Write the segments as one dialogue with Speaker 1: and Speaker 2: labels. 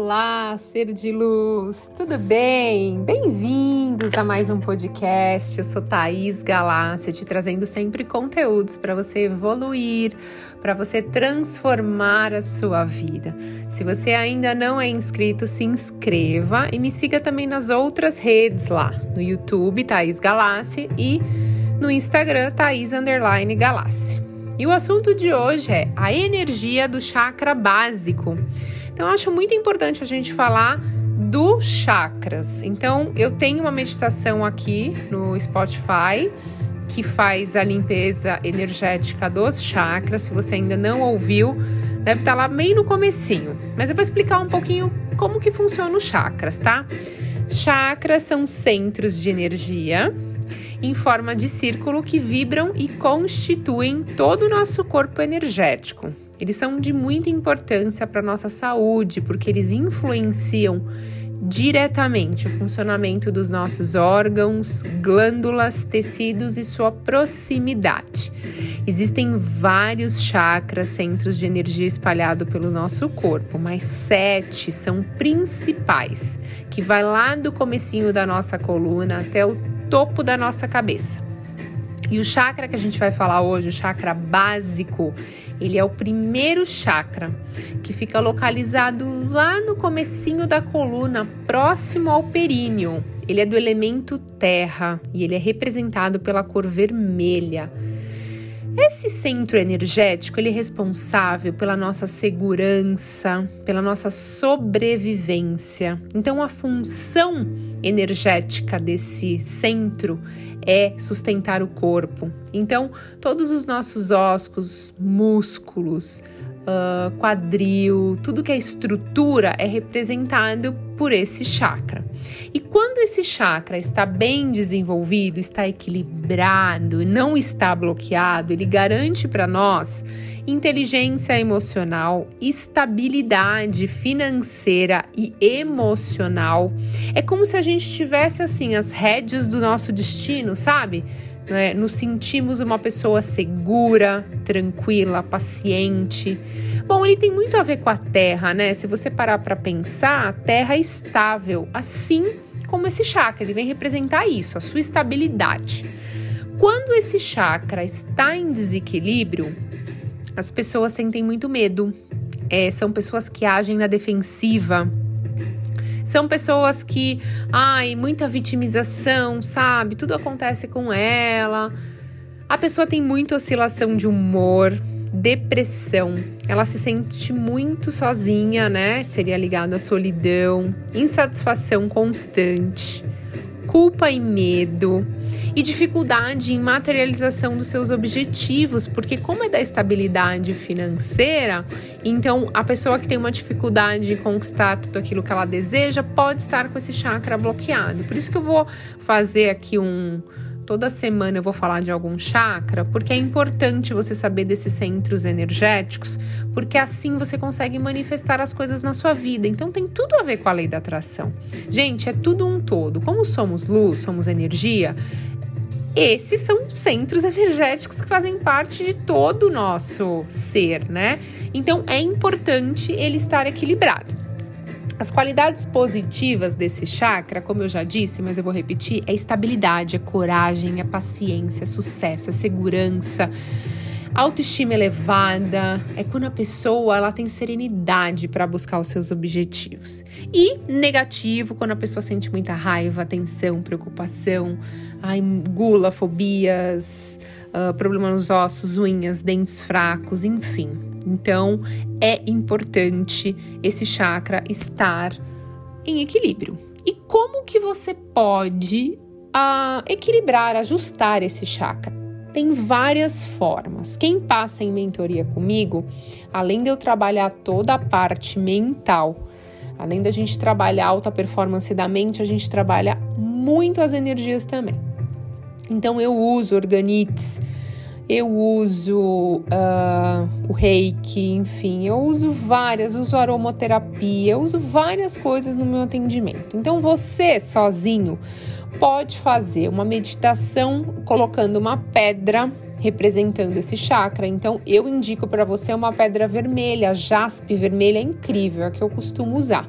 Speaker 1: Olá, ser de luz, tudo bem? Bem-vindos a mais um podcast. Eu sou Thaís Galácia, te trazendo sempre conteúdos para você evoluir, para você transformar a sua vida. Se você ainda não é inscrito, se inscreva e me siga também nas outras redes lá, no YouTube Thaís Galácia e no Instagram Thaís Underline Galácia. E o assunto de hoje é a energia do chakra básico. Então, eu acho muito importante a gente falar do chakras. Então, eu tenho uma meditação aqui no Spotify que faz a limpeza energética dos chakras. Se você ainda não ouviu, deve estar lá bem no comecinho. Mas eu vou explicar um pouquinho como que funciona os chakras, tá? Chakras são centros de energia em forma de círculo que vibram e constituem todo o nosso corpo energético. Eles são de muita importância para a nossa saúde, porque eles influenciam diretamente o funcionamento dos nossos órgãos, glândulas, tecidos e sua proximidade. Existem vários chakras, centros de energia espalhados pelo nosso corpo, mas sete são principais, que vai lá do comecinho da nossa coluna até o topo da nossa cabeça. E o chakra que a gente vai falar hoje, o chakra básico, ele é o primeiro chakra que fica localizado lá no comecinho da coluna, próximo ao períneo. Ele é do elemento terra e ele é representado pela cor vermelha. Esse centro energético ele é responsável pela nossa segurança, pela nossa sobrevivência. Então, a função energética desse centro é sustentar o corpo. Então, todos os nossos ossos, músculos, uh, quadril, tudo que é estrutura é representado por esse chakra. E quando esse chakra está bem desenvolvido, está equilibrado, não está bloqueado, ele garante para nós inteligência emocional, estabilidade financeira e emocional. É como se a gente tivesse assim as rédeas do nosso destino, sabe? Né, nos sentimos uma pessoa segura, tranquila, paciente. Bom, ele tem muito a ver com a terra, né? Se você parar para pensar, a terra é estável, assim como esse chakra, ele vem representar isso, a sua estabilidade. Quando esse chakra está em desequilíbrio, as pessoas sentem muito medo. É, são pessoas que agem na defensiva, são pessoas que, ai, muita vitimização, sabe? Tudo acontece com ela. A pessoa tem muita oscilação de humor, depressão. Ela se sente muito sozinha, né? Seria ligado à solidão, insatisfação constante culpa e medo e dificuldade em materialização dos seus objetivos, porque como é da estabilidade financeira, então a pessoa que tem uma dificuldade em conquistar tudo aquilo que ela deseja pode estar com esse chakra bloqueado. Por isso que eu vou fazer aqui um Toda semana eu vou falar de algum chakra, porque é importante você saber desses centros energéticos, porque assim você consegue manifestar as coisas na sua vida. Então tem tudo a ver com a lei da atração. Gente, é tudo um todo. Como somos luz, somos energia, esses são centros energéticos que fazem parte de todo o nosso ser, né? Então é importante ele estar equilibrado. As qualidades positivas desse chakra, como eu já disse, mas eu vou repetir, é estabilidade, é coragem, é paciência, é sucesso, é segurança, autoestima elevada, é quando a pessoa ela tem serenidade para buscar os seus objetivos. E negativo, quando a pessoa sente muita raiva, tensão, preocupação, ai, gula, fobias, uh, nos ossos, unhas, dentes fracos, enfim. Então, é importante esse chakra estar em equilíbrio. E como que você pode uh, equilibrar, ajustar esse chakra? Tem várias formas. Quem passa em mentoria comigo, além de eu trabalhar toda a parte mental, além da gente trabalhar alta performance da mente, a gente trabalha muito as energias também. Então eu uso organites, eu uso uh, o reiki, enfim, eu uso várias, uso aromaterapia, eu uso várias coisas no meu atendimento. Então você sozinho pode fazer uma meditação colocando uma pedra representando esse chakra. Então, eu indico para você uma pedra vermelha, jaspe vermelha, é incrível, é a que eu costumo usar.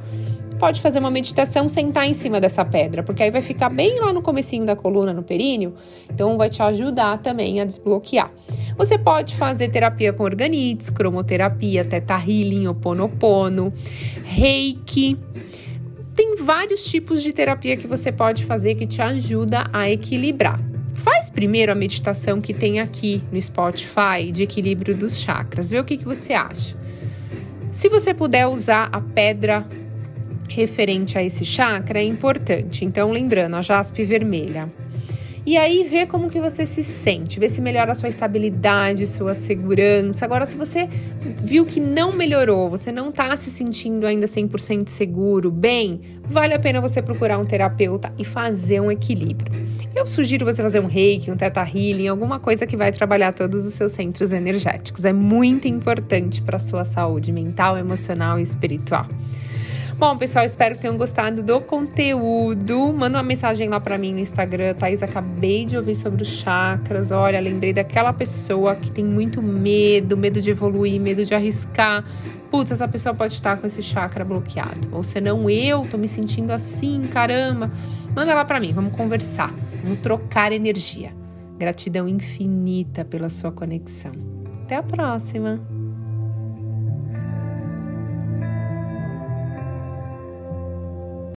Speaker 1: Pode fazer uma meditação, sentar em cima dessa pedra, porque aí vai ficar bem lá no comecinho da coluna, no períneo, então vai te ajudar também a desbloquear. Você pode fazer terapia com organites, cromoterapia, teta healing, oponopono, reiki, tem vários tipos de terapia que você pode fazer que te ajuda a equilibrar. Faz primeiro a meditação que tem aqui no Spotify de equilíbrio dos chakras. Vê o que, que você acha. Se você puder usar a pedra referente a esse chakra, é importante. Então, lembrando, a jaspe vermelha. E aí vê como que você se sente, vê se melhora a sua estabilidade, sua segurança. Agora, se você viu que não melhorou, você não está se sentindo ainda 100% seguro, bem, vale a pena você procurar um terapeuta e fazer um equilíbrio. Eu sugiro você fazer um reiki, um teta healing, alguma coisa que vai trabalhar todos os seus centros energéticos. É muito importante para sua saúde mental, emocional e espiritual. Bom, pessoal, espero que tenham gostado do conteúdo. Manda uma mensagem lá para mim no Instagram, Thaís. Acabei de ouvir sobre os chakras. Olha, lembrei daquela pessoa que tem muito medo, medo de evoluir, medo de arriscar. Putz, essa pessoa pode estar com esse chakra bloqueado. Ou senão eu tô me sentindo assim, caramba. Manda lá para mim, vamos conversar, vamos trocar energia. Gratidão infinita pela sua conexão. Até a próxima!